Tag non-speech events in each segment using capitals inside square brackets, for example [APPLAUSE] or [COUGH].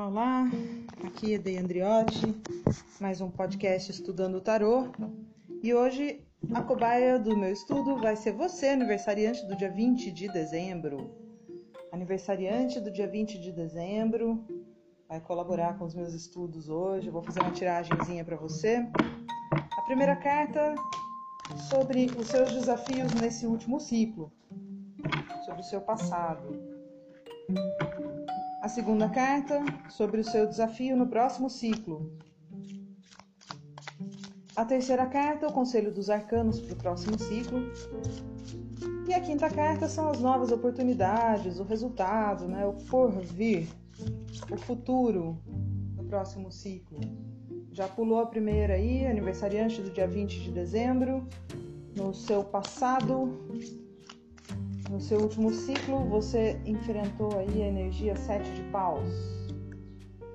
Olá, olá. Aqui é Dei Andriotti, mais um podcast Estudando o Tarô. E hoje a cobaia do meu estudo vai ser você, aniversariante do dia 20 de dezembro. Aniversariante do dia 20 de dezembro, vai colaborar com os meus estudos hoje. Eu vou fazer uma tiragenzinha para você. A primeira carta sobre os seus desafios nesse último ciclo, sobre o seu passado. A segunda carta sobre o seu desafio no próximo ciclo. A terceira carta, o conselho dos arcanos para o próximo ciclo. E a quinta carta são as novas oportunidades, o resultado, né, o porvir, o futuro no próximo ciclo. Já pulou a primeira aí, aniversariante do dia 20 de dezembro. No seu passado, no seu último ciclo, você enfrentou aí a energia 7 de paus.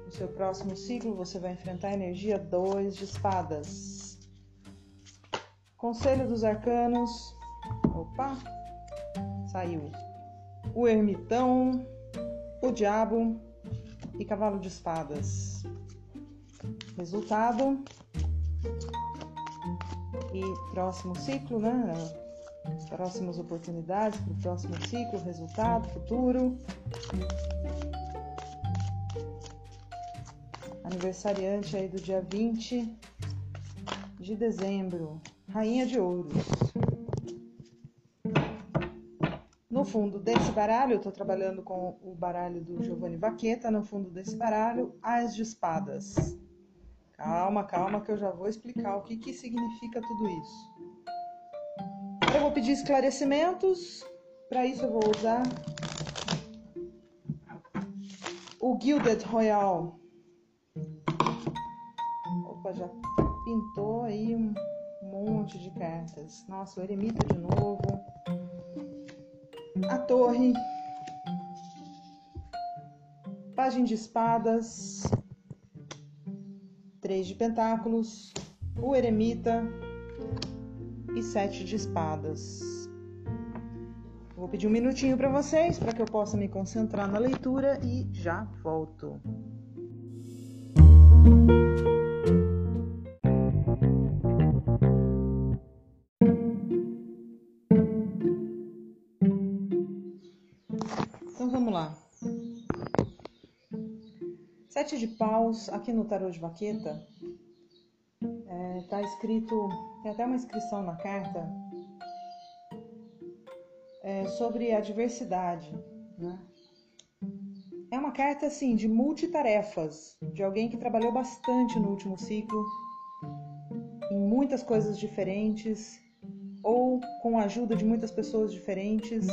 No seu próximo ciclo, você vai enfrentar a energia 2 de espadas. Conselho dos arcanos. Opa! Saiu. O ermitão, o diabo e cavalo de espadas. Resultado. E próximo ciclo, né? Próximas oportunidades para o próximo ciclo, resultado, futuro. Aniversariante aí do dia 20 de dezembro, Rainha de Ouros. No fundo desse baralho, eu estou trabalhando com o baralho do Giovanni Vaqueta. No fundo desse baralho, As de Espadas. Calma, calma, que eu já vou explicar o que, que significa tudo isso. Pedir esclarecimentos. Para isso eu vou usar o Gilded Royal. Opa, já pintou aí um monte de cartas. Nossa, o eremita de novo. A torre. Página de espadas. Três de pentáculos. O eremita e sete de espadas. Vou pedir um minutinho para vocês para que eu possa me concentrar na leitura e já volto. Então vamos lá. Sete de paus aqui no tarô de vaqueta está escrito, tem até uma inscrição na carta é, sobre a diversidade. Né? É uma carta assim de multitarefas, de alguém que trabalhou bastante no último ciclo, em muitas coisas diferentes, ou com a ajuda de muitas pessoas diferentes.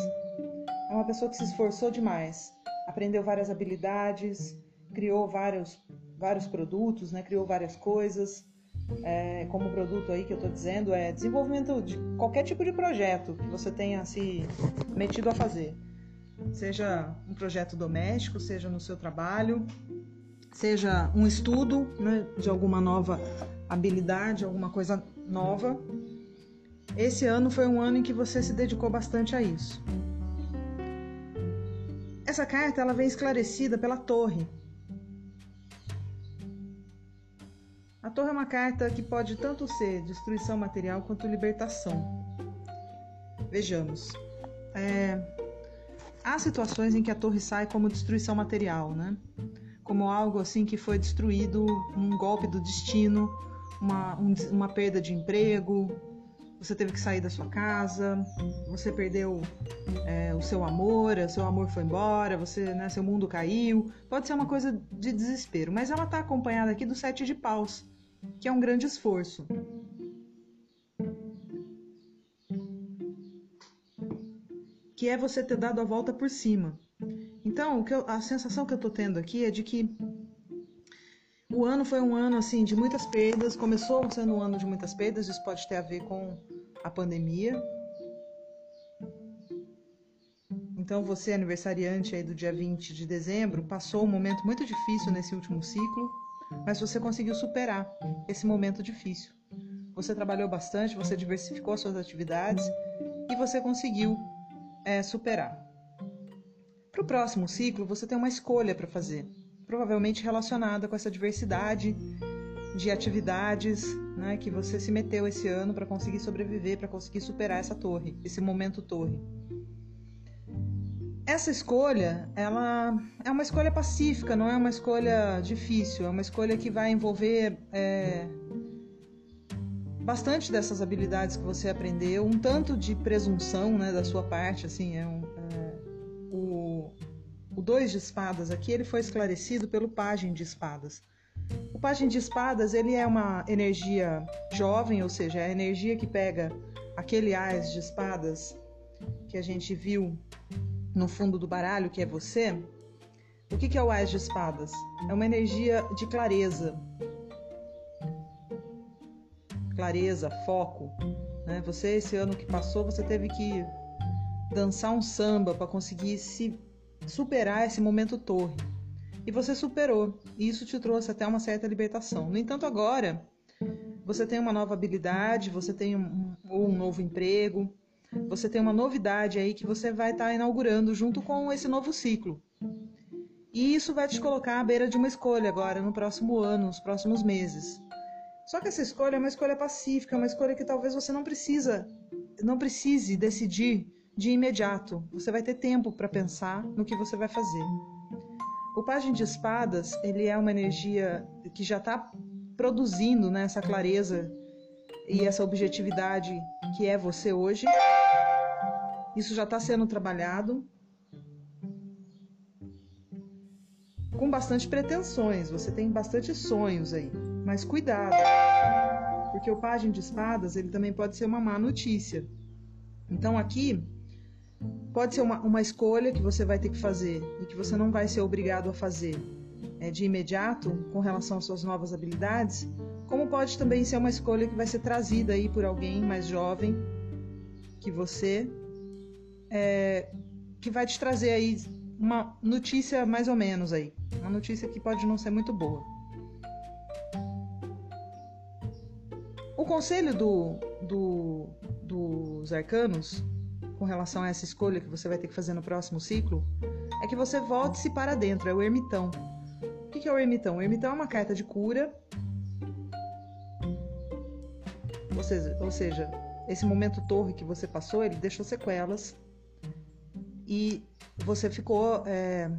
É uma pessoa que se esforçou demais, aprendeu várias habilidades, criou vários, vários produtos, né? criou várias coisas é, como produto aí que eu estou dizendo é desenvolvimento de qualquer tipo de projeto que você tenha se metido a fazer. Seja um projeto doméstico, seja no seu trabalho, seja um estudo né, de alguma nova habilidade, alguma coisa nova. Esse ano foi um ano em que você se dedicou bastante a isso. Essa carta ela vem esclarecida pela torre, torre é uma carta que pode tanto ser destruição material quanto libertação. Vejamos. É, há situações em que a torre sai como destruição material, né? Como algo assim que foi destruído, um golpe do destino, uma, um, uma perda de emprego, você teve que sair da sua casa, você perdeu é, o seu amor, o seu amor foi embora, você, né, seu mundo caiu. Pode ser uma coisa de desespero, mas ela está acompanhada aqui do sete de paus, que é um grande esforço. Que é você ter dado a volta por cima. Então, eu, a sensação que eu tô tendo aqui é de que o ano foi um ano assim de muitas perdas. Começou sendo um ano de muitas perdas, isso pode ter a ver com a pandemia. Então, você, aniversariante aí do dia 20 de dezembro, passou um momento muito difícil nesse último ciclo mas você conseguiu superar esse momento difícil. Você trabalhou bastante, você diversificou suas atividades e você conseguiu é, superar. Para o próximo ciclo, você tem uma escolha para fazer. provavelmente relacionada com essa diversidade de atividades né, que você se meteu esse ano para conseguir sobreviver, para conseguir superar essa torre, esse momento torre. Essa escolha, ela é uma escolha pacífica, não é uma escolha difícil, é uma escolha que vai envolver é, bastante dessas habilidades que você aprendeu, um tanto de presunção né, da sua parte, assim, é, um, é o, o dois de espadas aqui, ele foi esclarecido pelo pajem de espadas. O pajem de espadas, ele é uma energia jovem, ou seja, é a energia que pega aquele ás de espadas que a gente viu no fundo do baralho, que é você. O que é o ás de espadas? É uma energia de clareza, clareza, foco. Né? Você, esse ano que passou, você teve que dançar um samba para conseguir se superar esse momento torre. E você superou. E isso te trouxe até uma certa libertação. No entanto, agora você tem uma nova habilidade, você tem um, um novo emprego, você tem uma novidade aí que você vai estar tá inaugurando junto com esse novo ciclo. E isso vai te colocar à beira de uma escolha agora, no próximo ano, nos próximos meses. Só que essa escolha é uma escolha pacífica, uma escolha que talvez você não precisa, não precise decidir de imediato. Você vai ter tempo para pensar no que você vai fazer. O Pagem de Espadas, ele é uma energia que já está produzindo né, essa clareza e essa objetividade que é você hoje. Isso já está sendo trabalhado com bastante pretensões. Você tem bastante sonhos aí. Mas cuidado, porque o pajem de espadas ele também pode ser uma má notícia. Então aqui pode ser uma, uma escolha que você vai ter que fazer e que você não vai ser obrigado a fazer é, de imediato com relação às suas novas habilidades, como pode também ser uma escolha que vai ser trazida aí por alguém mais jovem que você, é, que vai te trazer aí uma notícia mais ou menos aí, uma notícia que pode não ser muito boa. O conselho do, do, dos arcanos com relação a essa escolha que você vai ter que fazer no próximo ciclo é que você volte-se para dentro, é o ermitão. O que é o ermitão? O ermitão é uma carta de cura. Ou seja, ou seja, esse momento torre que você passou, ele deixou sequelas e você ficou é,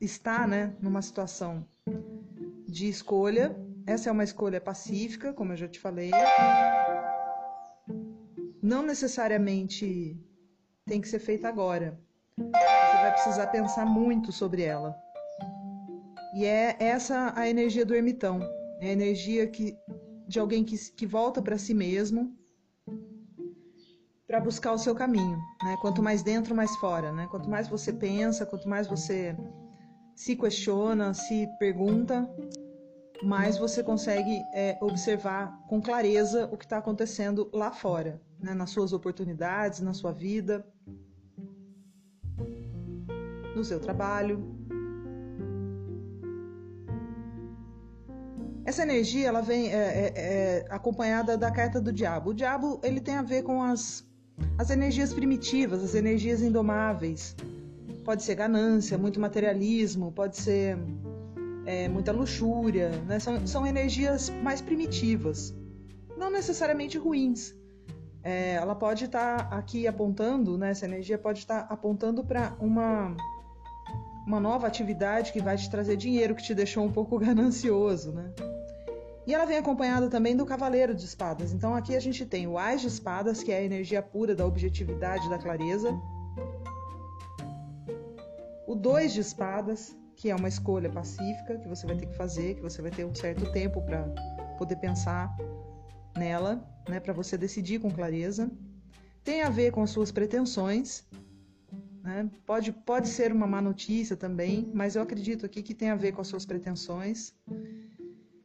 está né, numa situação de escolha essa é uma escolha pacífica, como eu já te falei. Não necessariamente tem que ser feita agora. Você vai precisar pensar muito sobre ela. E é essa a energia do ermitão. É a energia que, de alguém que, que volta para si mesmo para buscar o seu caminho. Né? Quanto mais dentro, mais fora. Né? Quanto mais você pensa, quanto mais você se questiona, se pergunta, mais você consegue é, observar com clareza o que está acontecendo lá fora, né? nas suas oportunidades, na sua vida, no seu trabalho. Essa energia ela vem é, é, é, acompanhada da carta do diabo. O diabo ele tem a ver com as, as energias primitivas, as energias indomáveis. Pode ser ganância, muito materialismo, pode ser é, muita luxúria, né? são, são energias mais primitivas, não necessariamente ruins. É, ela pode estar tá aqui apontando, né? essa energia pode estar tá apontando para uma, uma nova atividade que vai te trazer dinheiro, que te deixou um pouco [LAUGHS] ganancioso. Né? E ela vem acompanhada também do Cavaleiro de Espadas. Então aqui a gente tem o Ás de Espadas, que é a energia pura da objetividade, da clareza. O Dois de Espadas, que é uma escolha pacífica que você vai ter que fazer, que você vai ter um certo tempo para poder pensar nela, né, para você decidir com clareza. Tem a ver com as suas pretensões, né? Pode, pode ser uma má notícia também, mas eu acredito aqui que tem a ver com as suas pretensões.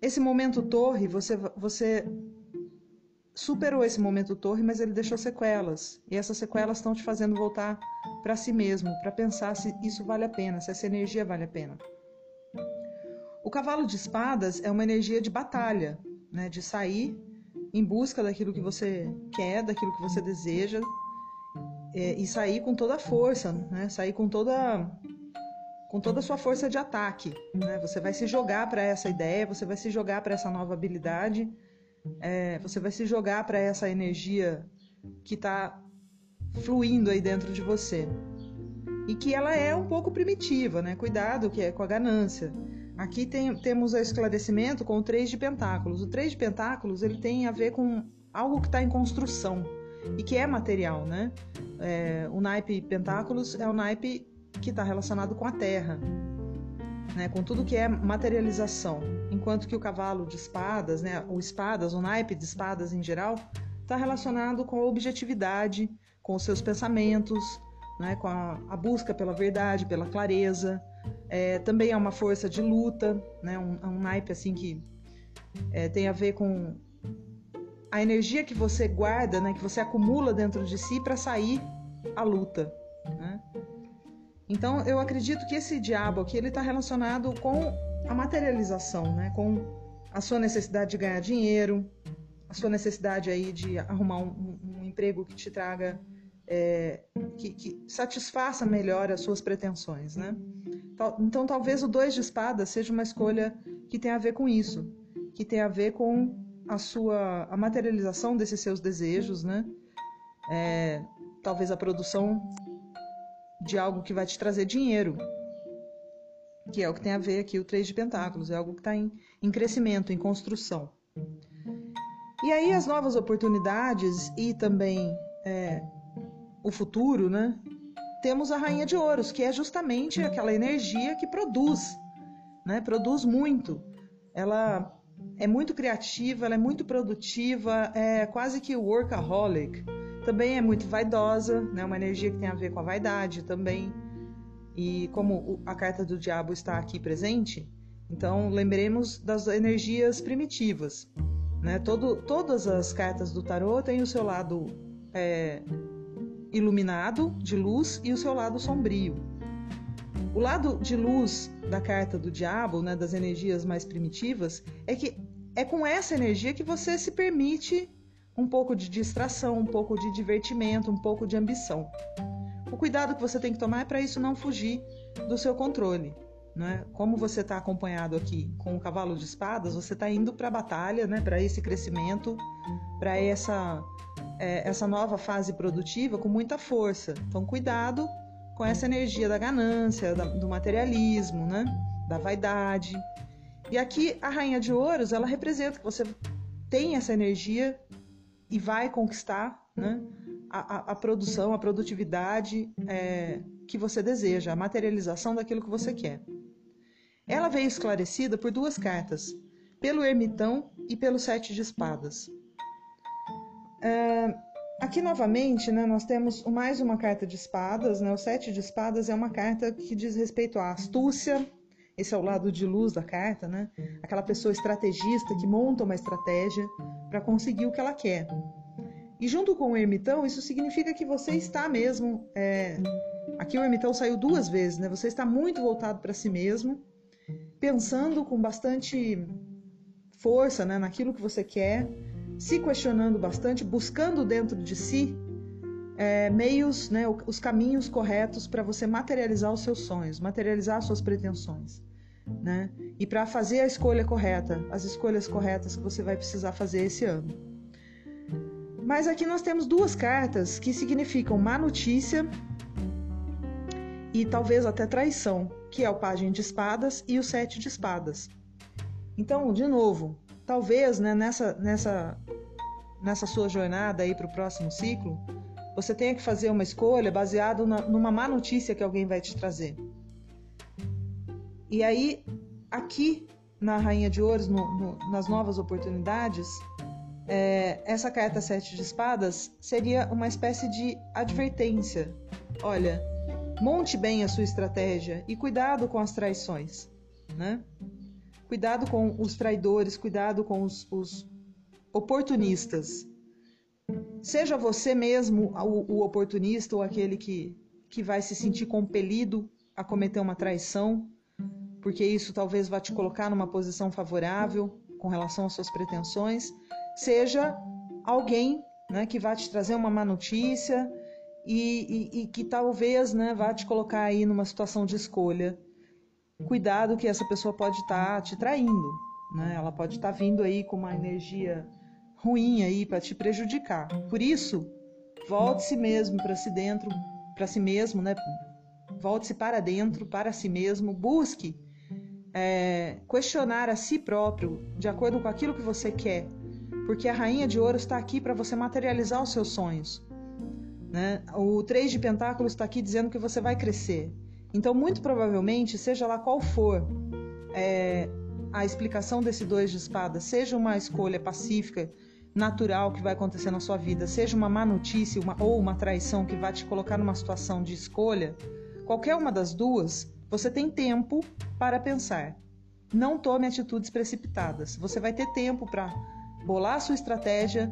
Esse momento torre, você, você superou esse momento torre, mas ele deixou sequelas. E essas sequelas estão te fazendo voltar para si mesmo, para pensar se isso vale a pena, se essa energia vale a pena. O cavalo de espadas é uma energia de batalha, né, de sair em busca daquilo que você quer, daquilo que você deseja, é, e sair com toda a força, né, sair com toda com toda a sua força de ataque. Né? Você vai se jogar para essa ideia, você vai se jogar para essa nova habilidade, é, você vai se jogar para essa energia que está fluindo aí dentro de você. E que ela é um pouco primitiva, né? Cuidado que é com a ganância. Aqui tem, temos o esclarecimento com o três de pentáculos. O três de pentáculos ele tem a ver com algo que está em construção e que é material, né? É, o naipe pentáculos é o naipe que está relacionado com a terra, né? Com tudo que é materialização. Enquanto que o cavalo de espadas, né? O espadas, o naipe de espadas em geral, está relacionado com a objetividade, com os seus pensamentos, né? Com a, a busca pela verdade, pela clareza. É, também é uma força de luta, né? Um, um naipe assim que é, tem a ver com a energia que você guarda, né, que você acumula dentro de si para sair à luta. Né? Então eu acredito que esse diabo aqui ele está relacionado com a materialização, né, com a sua necessidade de ganhar dinheiro, a sua necessidade aí de arrumar um, um emprego que te traga, é, que, que, satisfaça melhor as suas pretensões, né? Então talvez o dois de espadas seja uma escolha que tem a ver com isso, que tem a ver com a sua a materialização desses seus desejos, né? É, talvez a produção de algo que vai te trazer dinheiro, que é o que tem a ver aqui o três de pentáculos, é algo que está em, em crescimento, em construção. E aí as novas oportunidades e também é, o futuro, né? Temos a rainha de ouros, que é justamente aquela energia que produz, né? Produz muito. Ela é muito criativa, ela é muito produtiva, é quase que workaholic. Também é muito vaidosa, né? Uma energia que tem a ver com a vaidade também. E como a carta do diabo está aqui presente, então lembremos das energias primitivas. Né? Todo, todas as cartas do tarô têm o seu lado é, iluminado, de luz, e o seu lado sombrio. O lado de luz da carta do diabo, né, das energias mais primitivas, é que é com essa energia que você se permite um pouco de distração, um pouco de divertimento, um pouco de ambição. O cuidado que você tem que tomar é para isso não fugir do seu controle. Né? Como você está acompanhado aqui com o cavalo de espadas, você está indo para a batalha, né? para esse crescimento, para essa, é, essa nova fase produtiva com muita força. Então, cuidado com essa energia da ganância, da, do materialismo, né? da vaidade. E aqui a rainha de ouros, ela representa que você tem essa energia e vai conquistar né? a, a, produção, a produtividade é, que você deseja, a materialização daquilo que você quer. Ela veio esclarecida por duas cartas, pelo ermitão e pelo sete de espadas. É, Aqui novamente, né, nós temos mais uma carta de espadas, né? O sete de espadas é uma carta que diz respeito à astúcia. Esse é o lado de luz da carta, né? Aquela pessoa estrategista que monta uma estratégia para conseguir o que ela quer. E junto com o ermitão, isso significa que você está mesmo. É... Aqui o ermitão saiu duas vezes, né? Você está muito voltado para si mesmo, pensando com bastante força né, naquilo que você quer se questionando bastante, buscando dentro de si é, meios, né, os caminhos corretos para você materializar os seus sonhos, materializar as suas pretensões. Né? E para fazer a escolha correta, as escolhas corretas que você vai precisar fazer esse ano. Mas aqui nós temos duas cartas que significam má notícia e talvez até traição, que é o Pagem de Espadas e o Sete de Espadas. Então, de novo, talvez né, nessa, nessa, nessa sua jornada aí para o próximo ciclo, você tenha que fazer uma escolha baseada numa má notícia que alguém vai te trazer. E aí, aqui na Rainha de Ouros, no, no, nas novas oportunidades, é, essa carta Sete de Espadas seria uma espécie de advertência. Olha, monte bem a sua estratégia e cuidado com as traições, né? Cuidado com os traidores, cuidado com os, os oportunistas. Seja você mesmo o, o, oportunista ou aquele que, que vai se sentir compelido a cometer uma traição, porque isso talvez vá te colocar numa posição favorável com relação às suas pretensões. Seja alguém né, que vai te trazer uma má notícia e, e, e que talvez né, vá te colocar aí numa situação de escolha cuidado que essa pessoa pode estar tá te traindo, né? Ela pode estar tá vindo aí com uma energia ruim aí para te prejudicar. Por isso, volte-se mesmo para si dentro, para si mesmo, né? Volte-se para dentro, para si mesmo, busque é, questionar a si próprio de acordo com aquilo que você quer, porque a Rainha de Ouro está aqui para você materializar os seus sonhos. Né? O Três de Pentáculos está aqui dizendo que você vai crescer. Então, muito provavelmente, seja lá qual for é, a explicação desse dois de espadas, seja uma escolha pacífica, natural que vai acontecer na sua vida, seja uma má notícia uma, ou uma traição que vai te colocar numa situação de escolha, qualquer uma das duas, você tem tempo para pensar. Não tome atitudes precipitadas. Você vai ter tempo para bolar sua estratégia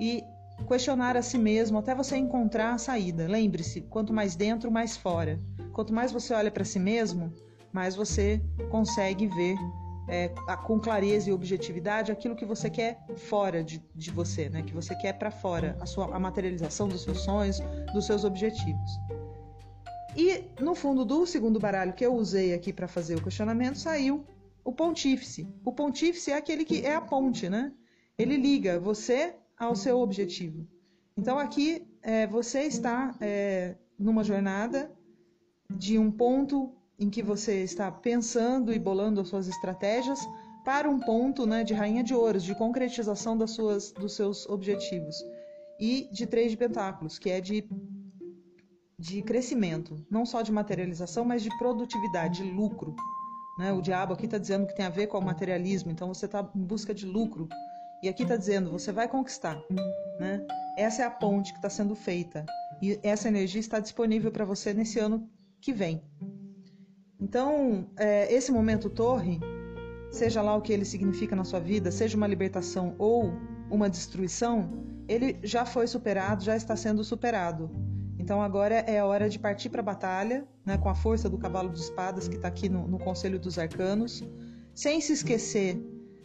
e questionar a si mesmo até você encontrar a saída. Lembre-se, quanto mais dentro, mais fora. Quanto mais você olha para si mesmo, mais você consegue ver é, com clareza e objetividade aquilo que você quer fora de, de você, né? que você quer para fora, a, sua, a materialização dos seus sonhos, dos seus objetivos. E no fundo do segundo baralho que eu usei aqui para fazer o questionamento saiu o pontífice. O pontífice é aquele que é a ponte, né? Ele liga você ao seu objetivo. Então aqui é, você está é, numa jornada de um ponto em que você está pensando e bolando as suas estratégias para um ponto né, de rainha de ouros, de concretização das suas, dos seus objetivos. E de três de pentáculos, que é de, de crescimento, não só de materialização, mas de produtividade, de lucro. Né? O diabo aqui está dizendo que tem a ver com o materialismo, então você está em busca de lucro. E aqui está dizendo, você vai conquistar. Né? Essa é a ponte que está sendo feita. E essa energia está disponível para você nesse ano que vem. Então, é, esse momento torre, seja lá o que ele significa na sua vida, seja uma libertação ou uma destruição, ele já foi superado, já está sendo superado. Então agora é a hora de partir para a batalha, né, com a força do cavalo de espadas que está aqui no, no Conselho dos Arcanos, sem se esquecer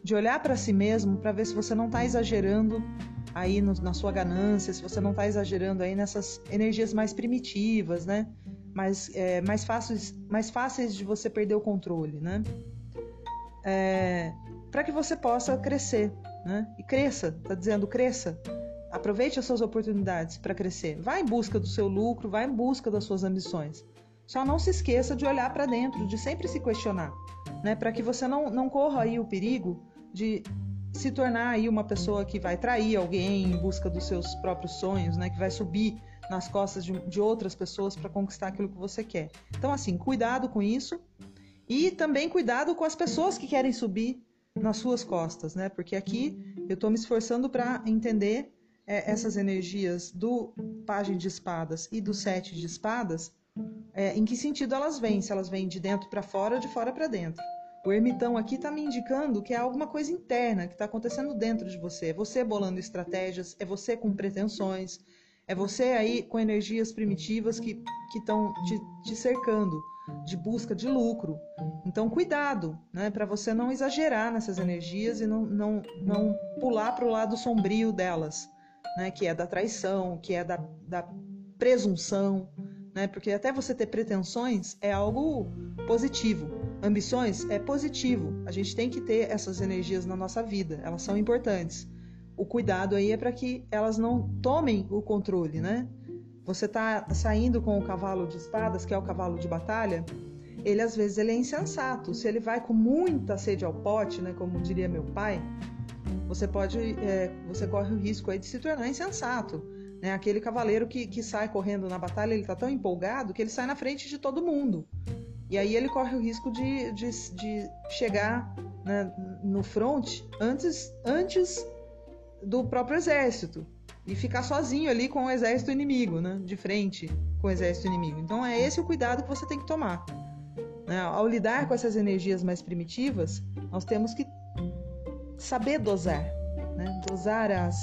de olhar para si mesmo para ver se você não está exagerando aí no, na sua ganância, se você não está exagerando aí nessas energias mais primitivas, né? mais, é, mais, fáceis, mais fáceis de você perder o controle, né? É, para que você possa crescer, né? E cresça, tá dizendo cresça. Aproveite as suas oportunidades para crescer. Vá em busca do seu lucro, vá em busca das suas ambições. Só não se esqueça de olhar para dentro, de sempre se questionar, né? Para que você não, não corra aí o perigo de se tornar aí uma pessoa que vai trair alguém em busca dos seus próprios sonhos, né? Que vai subir nas costas de, de outras pessoas para conquistar aquilo que você quer. Então, assim, cuidado com isso e também cuidado com as pessoas que querem subir nas suas costas, né? Porque aqui eu estou me esforçando para entender é, essas energias do Pagem de Espadas e do Sete de Espadas, é, em que sentido elas vêm? Se elas vêm de dentro para fora ou de fora para dentro. O ermitão aqui está me indicando que é alguma coisa interna que está acontecendo dentro de você. É você bolando estratégias, é você com pretensões, é você aí com energias primitivas que estão te, te cercando, de busca de lucro. Então, cuidado, né, para você não exagerar nessas energias e não, não, não pular para o lado sombrio delas, né, que é da traição, que é da, da presunção, né, porque até você ter pretensões é algo positivo. Ambições é positivo. A gente tem que ter essas energias na nossa vida, elas são importantes o cuidado aí é para que elas não tomem o controle, né? Você tá saindo com o cavalo de espadas, que é o cavalo de batalha, ele às vezes ele é insensato. Se ele vai com muita sede ao pote, né, como diria meu pai, você pode, é, você corre o risco aí de se tornar insensato. Né? Aquele cavaleiro que, que sai correndo na batalha, ele está tão empolgado que ele sai na frente de todo mundo. E aí ele corre o risco de, de, de chegar né, no front antes, antes do próprio exército e ficar sozinho ali com o exército inimigo, né? De frente com o exército inimigo. Então é esse o cuidado que você tem que tomar. Né? Ao lidar com essas energias mais primitivas, nós temos que saber dosar, né? Dosar as,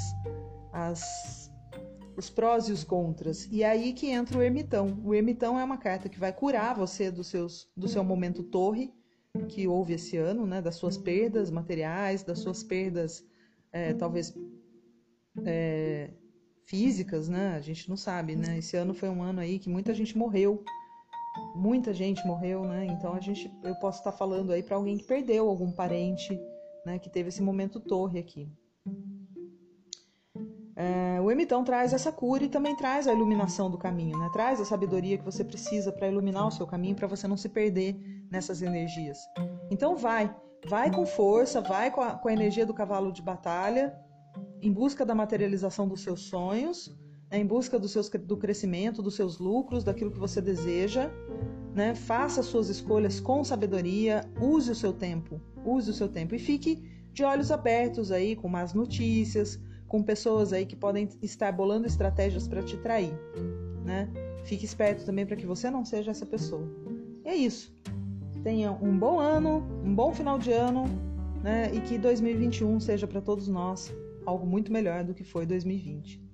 as, os prós e os contras. E é aí que entra o ermitão. O ermitão é uma carta que vai curar você dos seus, do seu momento torre que houve esse ano, né? Das suas perdas materiais, das suas perdas é, talvez é, físicas, né? A gente não sabe, né? Esse ano foi um ano aí que muita gente morreu muita gente morreu, né? Então a gente, eu posso estar falando aí para alguém que perdeu algum parente, né? Que teve esse momento torre aqui. É, o emitão traz essa cura e também traz a iluminação do caminho, né? Traz a sabedoria que você precisa para iluminar o seu caminho, para você não se perder nessas energias. Então vai, vai com força, vai com a, com a energia do cavalo de batalha, em busca da materialização dos seus sonhos, né? em busca do, seus, do crescimento, dos seus lucros, daquilo que você deseja. Né? Faça suas escolhas com sabedoria, use o seu tempo, use o seu tempo e fique de olhos abertos aí com más notícias, com pessoas aí que podem estar bolando estratégias para te trair, né? Fique esperto também para que você não seja essa pessoa. E é isso. Tenha um bom ano, um bom final de ano, né? E que 2021 seja para todos nós algo muito melhor do que foi 2020.